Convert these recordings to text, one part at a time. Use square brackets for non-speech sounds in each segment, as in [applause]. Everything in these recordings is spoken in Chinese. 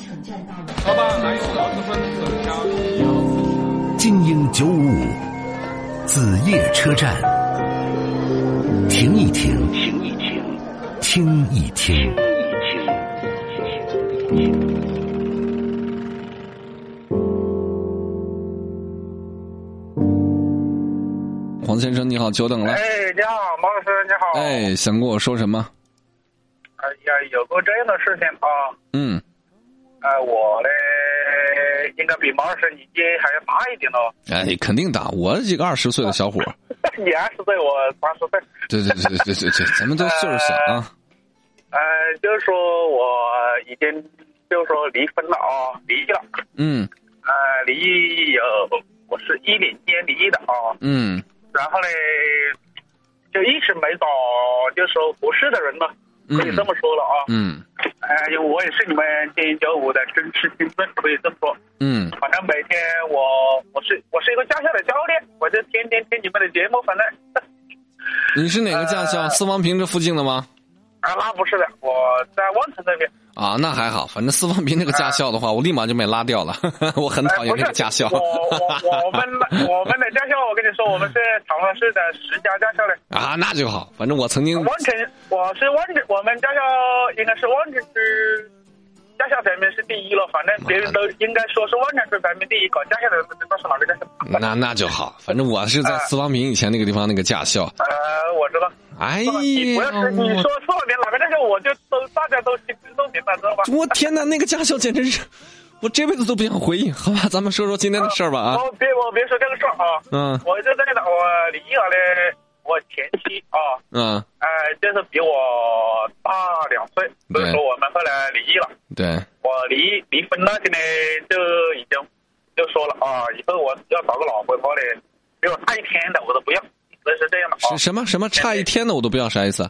城站到了。老板，还有螺蛳粉等加一样。精英九五五，子夜车站，停一停，停一停，听一听，黄先生你好，久等了。哎，你好，毛老师，你好。哎，想跟我说什么？哎呀，有个这样的事情啊，嗯，呃，我呢应该比毛老师年纪还要大一点哦。哎，肯定大，我一个二十岁的小伙儿。[laughs] 你二十岁，我三十岁。对对对对对对，咱们都岁数小啊。[laughs] 呃，就是说我已经就是说离婚了啊，离异了。嗯呃，离异有我是一零年离异的啊，嗯然后呢就一直没找就是说合适的人了，可以这么说了啊。嗯呃，因为我也是你们精英九五的真实听众，可以这么说。嗯，反正每天我我是我是一个驾校的教练，我就天天听你们的节目。反正你是哪个驾校？四方坪这附近的吗？啊，那不是的，我在望城那边。啊，那还好，反正四方坪那个驾校的话，我立马就被拉掉了。[laughs] 我很讨厌那个驾校。我我我们我们的驾校，我跟你说，我们是长沙市的十佳驾校嘞。啊，那就好，反正我曾经望城，我是望城，我们驾校应该是望城区驾校排名是第一了。反正别人都应该说是望城区排名第一，搞驾校的人不知道是哪个驾校。那那就好，反正我是在四方坪以前那个地方那个驾校。呃，我知道。哎你不呀要是你说四方面哪个驾校，我就都大家都心知肚明白，知道吧？我天哪，那个驾校简直是，我这辈子都不想回忆。好吧，咱们说说今天的事儿吧啊。我别我别说这个事儿啊，嗯我就在那我离异了的，我前妻啊，嗯，呃，就是比我大两岁，所以说我们后来离异了。对，我离离婚那天呢，就已经就说了啊，以后我要找个老婆的话呢，比我大一天的我都不要，所以是这样的啊是，什么什么差一天的我都不要，啥意思？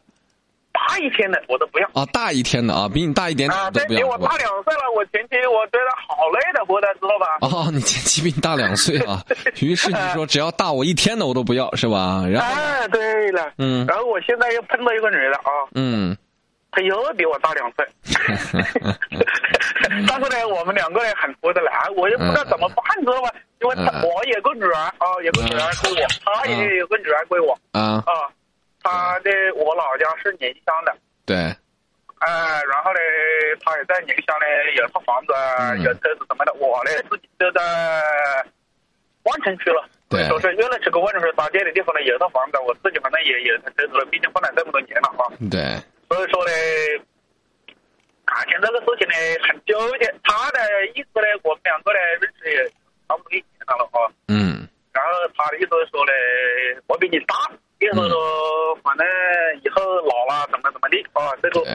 大一天的我都不要。啊，大一天的啊，比你大一点点都，不要比我大？两岁了，我前妻我觉得好累的活的，知道吧？哦，你前妻比你大两岁啊，[laughs] 于是你说只要大我一天的我都不要是吧？然后哎，对了，嗯然后我现在又碰到一个女的啊，嗯她又比我大两岁，[laughs] [laughs] 但是呢，我们两个人很合得来，我也不知道怎么办，知道吧？因为她嗯我有个女儿啊，有个女儿归我，她也有个女儿归我啊，啊，她的我老家是宁乡的。对，哎，然后呢，她也在宁乡呢，有套房子，嗯有车子什么的。我呢，自己就在万城区了，对所以说是越来这个万城区搭建的地方呢，有套房子，我自己反正也有台车子了，毕竟混了这么多年了啊。对，所以说呢，这个事情呢很纠结。他的意思呢，我们两个呢认识也差不多一年了啊。嗯然后他的意思说呢，我比你大，意思说反正以后老了怎么怎么地啊，这个。对，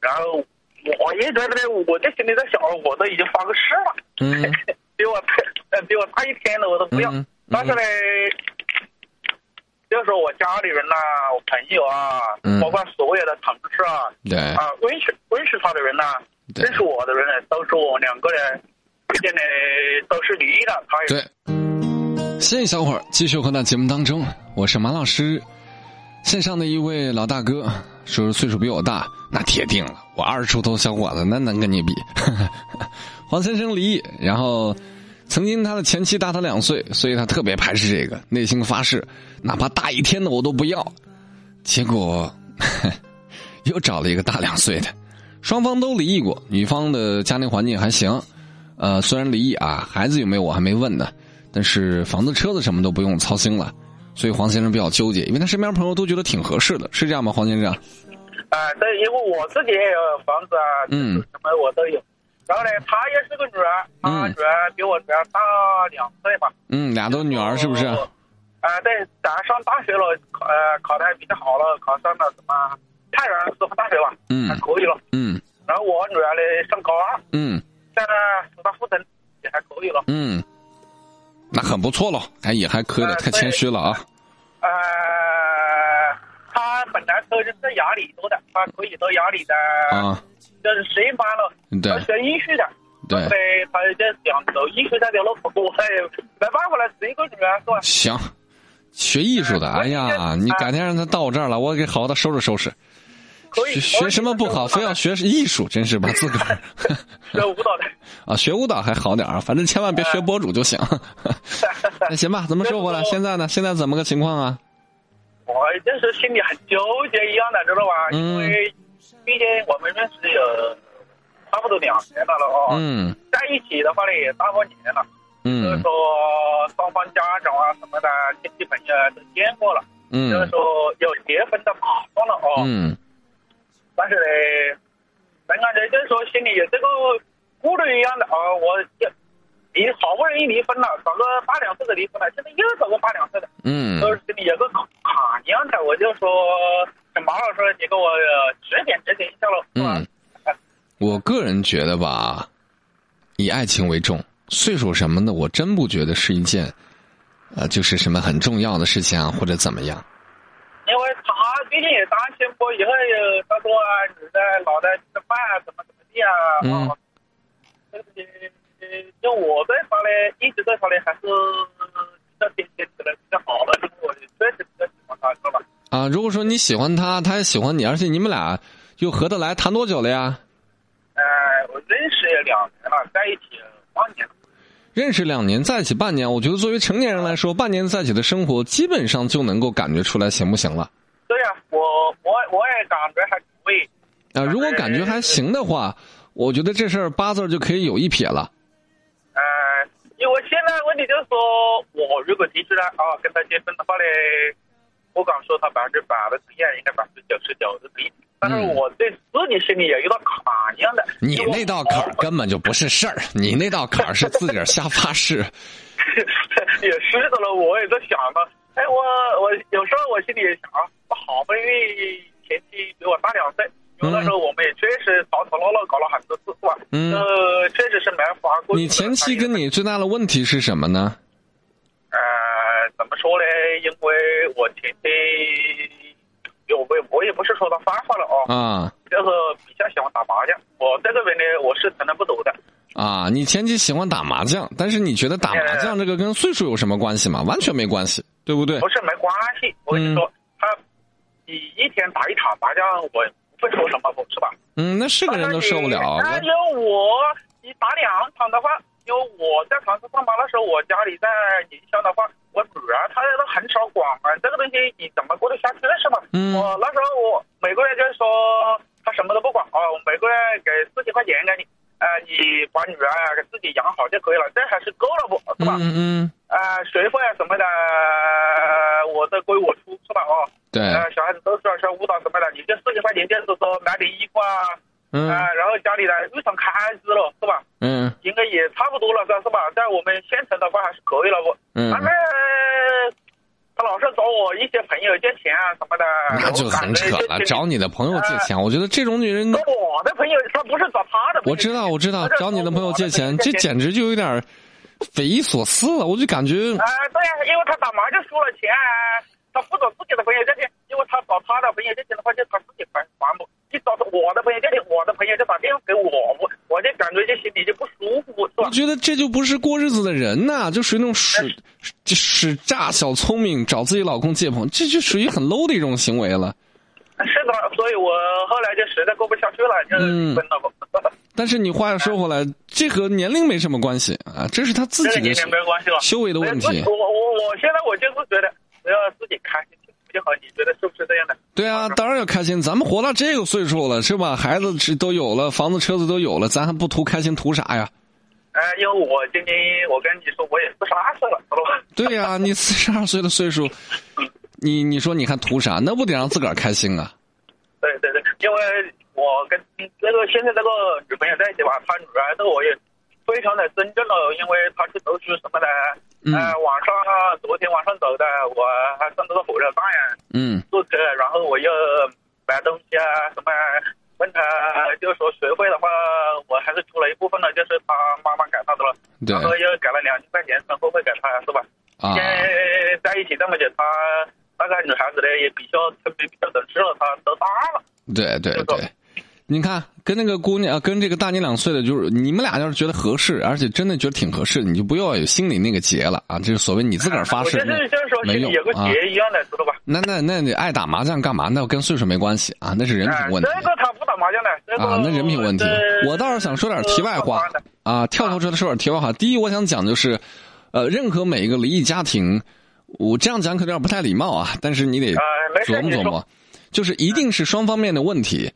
然后我也觉得呢，我在心里在想，我都已经发个誓了，嗯 [laughs] 比我呃比我大一天的我都不要。嗯嗯但是呢，就是说我家里人呐、我朋友啊，嗯包括所有的同事啊，对啊，认识认识他的人呐、对认识我的人呢，都说我两个人之间呢都是离异的，他也对，谢谢小伙儿，继续回到节目当中，我是马老师。线上的一位老大哥说岁数比我大，那铁定了，我二十出头小伙子，那能跟你比？[laughs] 黄先生离异，然后曾经他的前妻大他两岁，所以他特别排斥这个，内心发誓，哪怕大一天的我都不要。结果 [laughs] 又找了一个大两岁的，双方都离异过，女方的家庭环境还行，呃，虽然离异啊，孩子有没有我还没问呢，但是房子、车子什么都不用操心了，所以黄先生比较纠结，因为他身边朋友都觉得挺合适的，是这样吗？黄先生？啊，对，因为我自己也有房子啊，嗯什么我都有。然后呢，她也是个女儿，她嗯女儿比我女儿大两岁吧。嗯，俩都女儿是不是？啊、对，咱上大学了，考呃考的还比较好了，考上了什么太原师范大学吧，嗯还可以了。嗯然后我女儿呢上高二，嗯现在师大附中也还可以了。嗯，那很不错了，哎也还可以了，呃太谦虚了啊。呃，她本来都是在雅礼读的，她可以到雅礼的，啊，就是实验班了，对她学艺术的。对对，她就想走艺术这条路，我也没办法了，是一个女儿是吧？行，学艺术的，哎呀，你改天让他到我这儿来，我给好好的收拾收拾。学学什么不好，非要学艺术，真是把自个儿 [laughs] 学舞蹈的。[laughs] 啊，学舞蹈还好点儿，反正千万别学博主就行。[laughs] 那行吧，怎么说回来？现在呢？现在怎么个情况啊？我就是心里很纠结一样的，知道吧？因为毕竟我们认识有差不多两年了了哦。嗯。在一起的话呢，也大半年了。嗯。就是说，双方家长啊什么的亲戚朋友都见过了。嗯。就是说有结婚的打算了哦。嗯。但是呢，本来呢就是说心里有这个顾虑一样的啊，我离好不容易离婚了，找个八两岁的离婚了，现在又找个八两岁的。嗯。都是心里有个坎一样的，我就说，马老师，你给我指点指点一下喽。嗯。我个人觉得吧，以爱情为重，岁数什么的，我真不觉得是一件，呃，就是什么很重要的事情啊，或者怎么样。因为他毕竟也担心过以后有他说啊，女的老的吃饭啊，怎么怎么地啊。嗯。这个事情，就我对他呢，一直对他呢还是比较坚持的比较好的，因为我确实比较喜欢他，知道吧？啊，如果说你喜欢他，他也喜欢你，而且你们俩又合得来，谈多久了呀？呃，我认识也两年了，在一起半年。认识两年，在一起半年，我觉得作为成年人来说，半年在一起的生活，基本上就能够感觉出来行不行了。对呀、我我我也感觉还可以。啊，如果感觉还行的话，我觉得这事儿八字儿就可以有一撇了。呃，因为现在问题就是说，我如果提出来啊跟他结婚的话嘞，不敢说他百分之百的同意，应该百分之九十九的同意。但是我对自己心里有一道坎一样的。你那道坎儿根本就不是事儿，你那道坎儿是自个儿瞎发誓。[laughs] 也是的了，我也在想呢。哎，我我有时候我心里也想啊，我好不容易前妻比我大两岁，因为那时候我们也确实吵吵闹闹搞了很多次，是吧？嗯呃，确实是没法过。你前妻跟你最大的问题是什么呢？呃，怎么说呢？我我也不是说他坏话了哦，啊就是比较喜欢打麻将。我在这边呢，我是从来不赌的。啊，你前妻喜欢打麻将，但是你觉得打麻将这个跟岁数有什么关系吗？完全没关系，对不对？不是没关系，我跟你说，他你一天打一场麻将，我不会说什么，是吧？嗯，那是个人都受不了。那有我，你打两场的话，因为我在长沙上班的时候，我家里在宁乡的话，我女儿她都很少管啊，这个东西你怎么过得下去是吧？嗯我那时候我每个月就是说，她什么都不管啊，我每个月给四千块钱给你，呃，你把女儿啊给自己养好就可以了，这还是够了不是吧？嗯嗯，呃，学费啊什么的，呃我都归我出是吧？哦，对，呃，小孩子都是要学舞蹈什么的，你这四千块钱就是说买点衣服啊，嗯啊，然后家里呢日常开支了是吧？嗯应该也差不多了，是吧？在我们县城的话还是可以了不？嗯反正他老是找我一些朋友借钱啊什么的，那就很扯了。找你的朋友借钱，我觉得这种女人找，我的朋友，他不是找他的朋友。我知道我知道找你的朋友借钱，这简直就有点匪夷所思了。我就感觉，啊、对呀、因为他打麻将输了钱，他不找自己的朋友借钱，因为他找他的朋友借钱的话，就他自己还还不。你找我的朋友借钱，我的朋友就打电话给我，我我就感觉就心里就不舒服，我？觉得这就不是过日子的人呐，就属于那种使使诈小聪明找自己老公借朋友，这就属于很 low 的一种行为了。是的，所以我后来就实在过不下去了，就嗯离婚了不。[laughs] 但是你话又说回来，这和年龄没什么关系啊，这是他自己的龄关系了。修为的问题我。我我我现在我就是觉得，只要自己开心就好。你觉得是不是这样的？对啊，当然要开心。咱们活到这个岁数了，是吧？孩子是都有了，房子车子都有了，咱还不图开心图啥呀？哎、因为我今年我跟你说，我也四十二岁了，知道吧？对呀、[laughs] 你四十二岁的岁数，你你说你还图啥？那不得让自个儿开心啊？对对对，因为我跟那个现在那个女朋友在一起吧，她女儿对我也非常的尊重了，因为他去读书什么的。嗯。呃，晚上昨天晚上走的，我还上这个火车站呀，嗯。坐车，然后我又买东西啊什么，问他就是说学费的话，我还是出了一部分了，就是他妈妈给他的了，对。然后又给了两千块钱生活费给他，是吧？啊。现在在一起这么久，他那个女孩子呢也比较聪明，比较懂事了，她都大了。对对对，你看，跟那个姑娘，跟这个大你两岁的，就是你们俩要是觉得合适，而且真的觉得挺合适，你就不要有心里那个结了啊！这是所谓你自个儿发誓，没用心里有个啊。结一样的，知道吧？那那那你爱打麻将干嘛？那跟岁数没关系啊，那是人品哎，问题这个他不打麻将的，啊，那人品问题。我倒是想说点题外话啊，跳跳车的说点题外话。第一，我想讲就是，呃，任何每一个离异家庭，我这样讲可能有点不太礼貌啊，但是你得琢磨琢磨，就是一定是双方面的问题，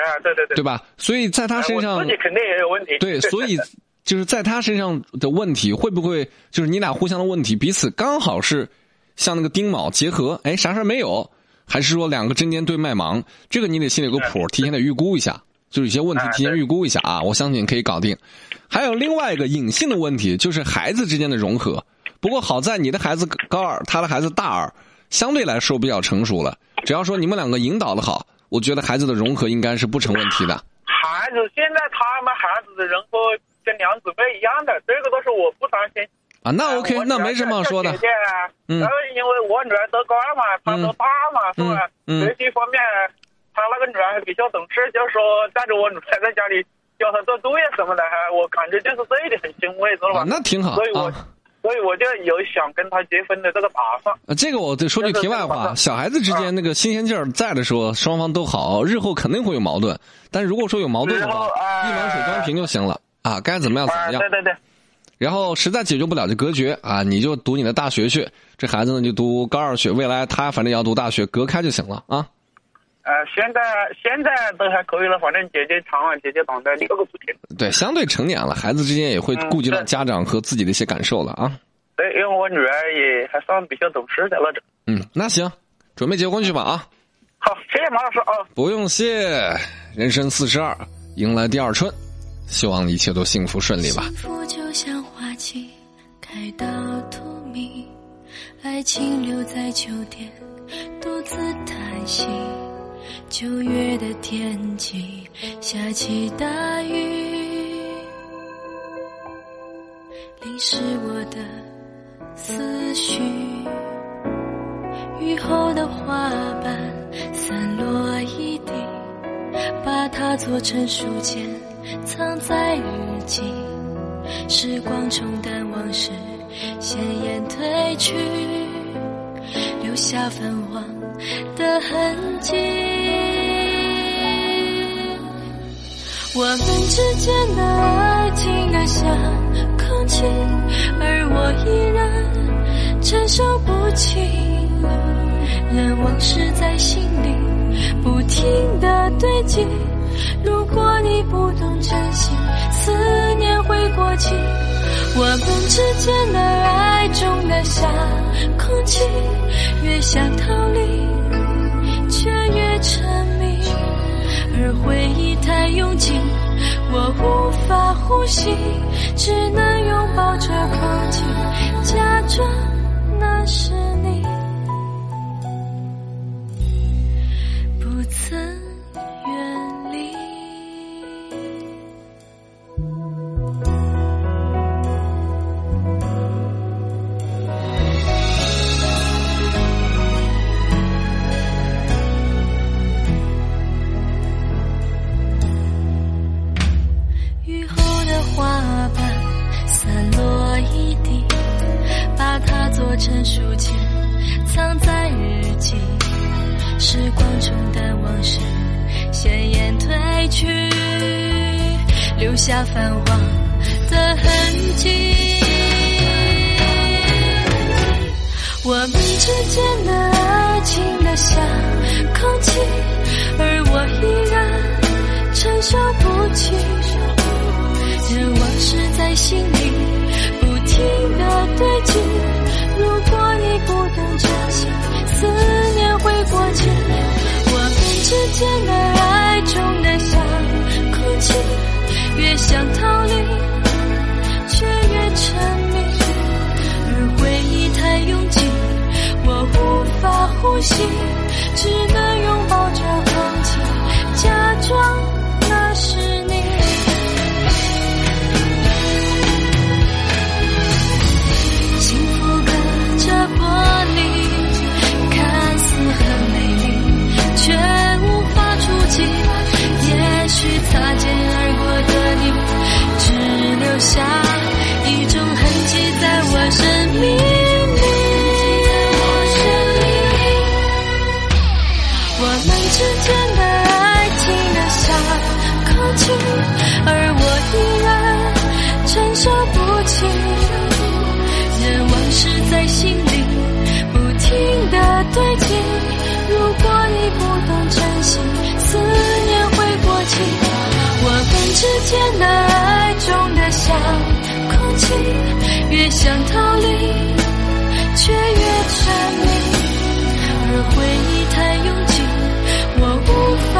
哎，对对对，对吧？所以在他哎身上我自己肯定也有问题。对，[laughs] 所以就是在他身上的问题，会不会就是你俩互相的问题，彼此刚好是像那个丁卯结合，哎，啥事儿没有？还是说两个针尖对麦芒？这个你得心里有个谱，提前得预估一下，就是有些问题哎提前预估一下啊，我相信可以搞定。还有另外一个隐性的问题，就是孩子之间的融合。不过好在你的孩子高二，他的孩子大二，相对来说比较成熟了。只要说你们两个引导的好，我觉得孩子的融合应该是不成问题的。孩子现在他们孩子的人和跟两姊妹一样的，这个都是我不担心。啊，那 OK，我那没什么好说的姐。姐啊，嗯然后因为我女儿都高二嘛，她都大嘛，是吧？嗯嗯学习方面，她那个女儿还比较懂事，就是说带着我女儿在家里教她做作业什么的，还我感觉就是这一点很欣慰，知道吧？啊，那挺好所以我啊。所以我就有想跟他结婚的这个打算。呃这个我得说句题外话，小孩子之间那个新鲜劲儿在的时候，双方都好，日后肯定会有矛盾。但如果说有矛盾的话，哎一碗水端平就行了啊，该怎么样怎啊，么样对。对对，然后实在解决不了就隔绝啊，你就读你的大学去，这孩子呢就读高二学，未来他反正也要读大学，隔开就行了啊。呃，现在现在都还可以了，反正姐姐长了，姐姐长的六个不停。对，相对成年了，孩子之间也会嗯顾及到家长和自己的一些感受了啊。对，因为我女儿也还算比较懂事的那种。嗯，那行，准备结婚去吧啊。好，谢谢马老师啊。不用谢，人生四十二，迎来第二春，希望一切都幸福顺利吧。幸福就像花期开到荼蘼，爱情留在秋天独自叹息。九月的天气下起大雨，淋湿我的思绪。雨后的花瓣散落一地，把它做成书签，藏在日记。时光冲淡往事，鲜艳褪去，留下泛黄的痕迹。我们之间的爱静得像空气，而我依然承受不起。任往事在心里不停的堆积。如果你不懂珍惜，思念会过期。我们之间的爱重得像空气，越想逃离，却越沉迷。拥挤，我无法呼吸，只能拥抱着空气，假装那是做成书签，藏在日记。时光冲淡往事，鲜艳褪去，留下泛黄的痕迹。我们之间的爱情的像空气，而我越想逃离，却越沉迷。而回忆太拥挤，我无法呼吸，只能而我依然承受不起，任往事在心里不停的堆积。如果你不懂珍惜，思念会过期。我们之间的爱，重的像空气，越想逃离却越沉迷。而回忆太拥挤，我无法。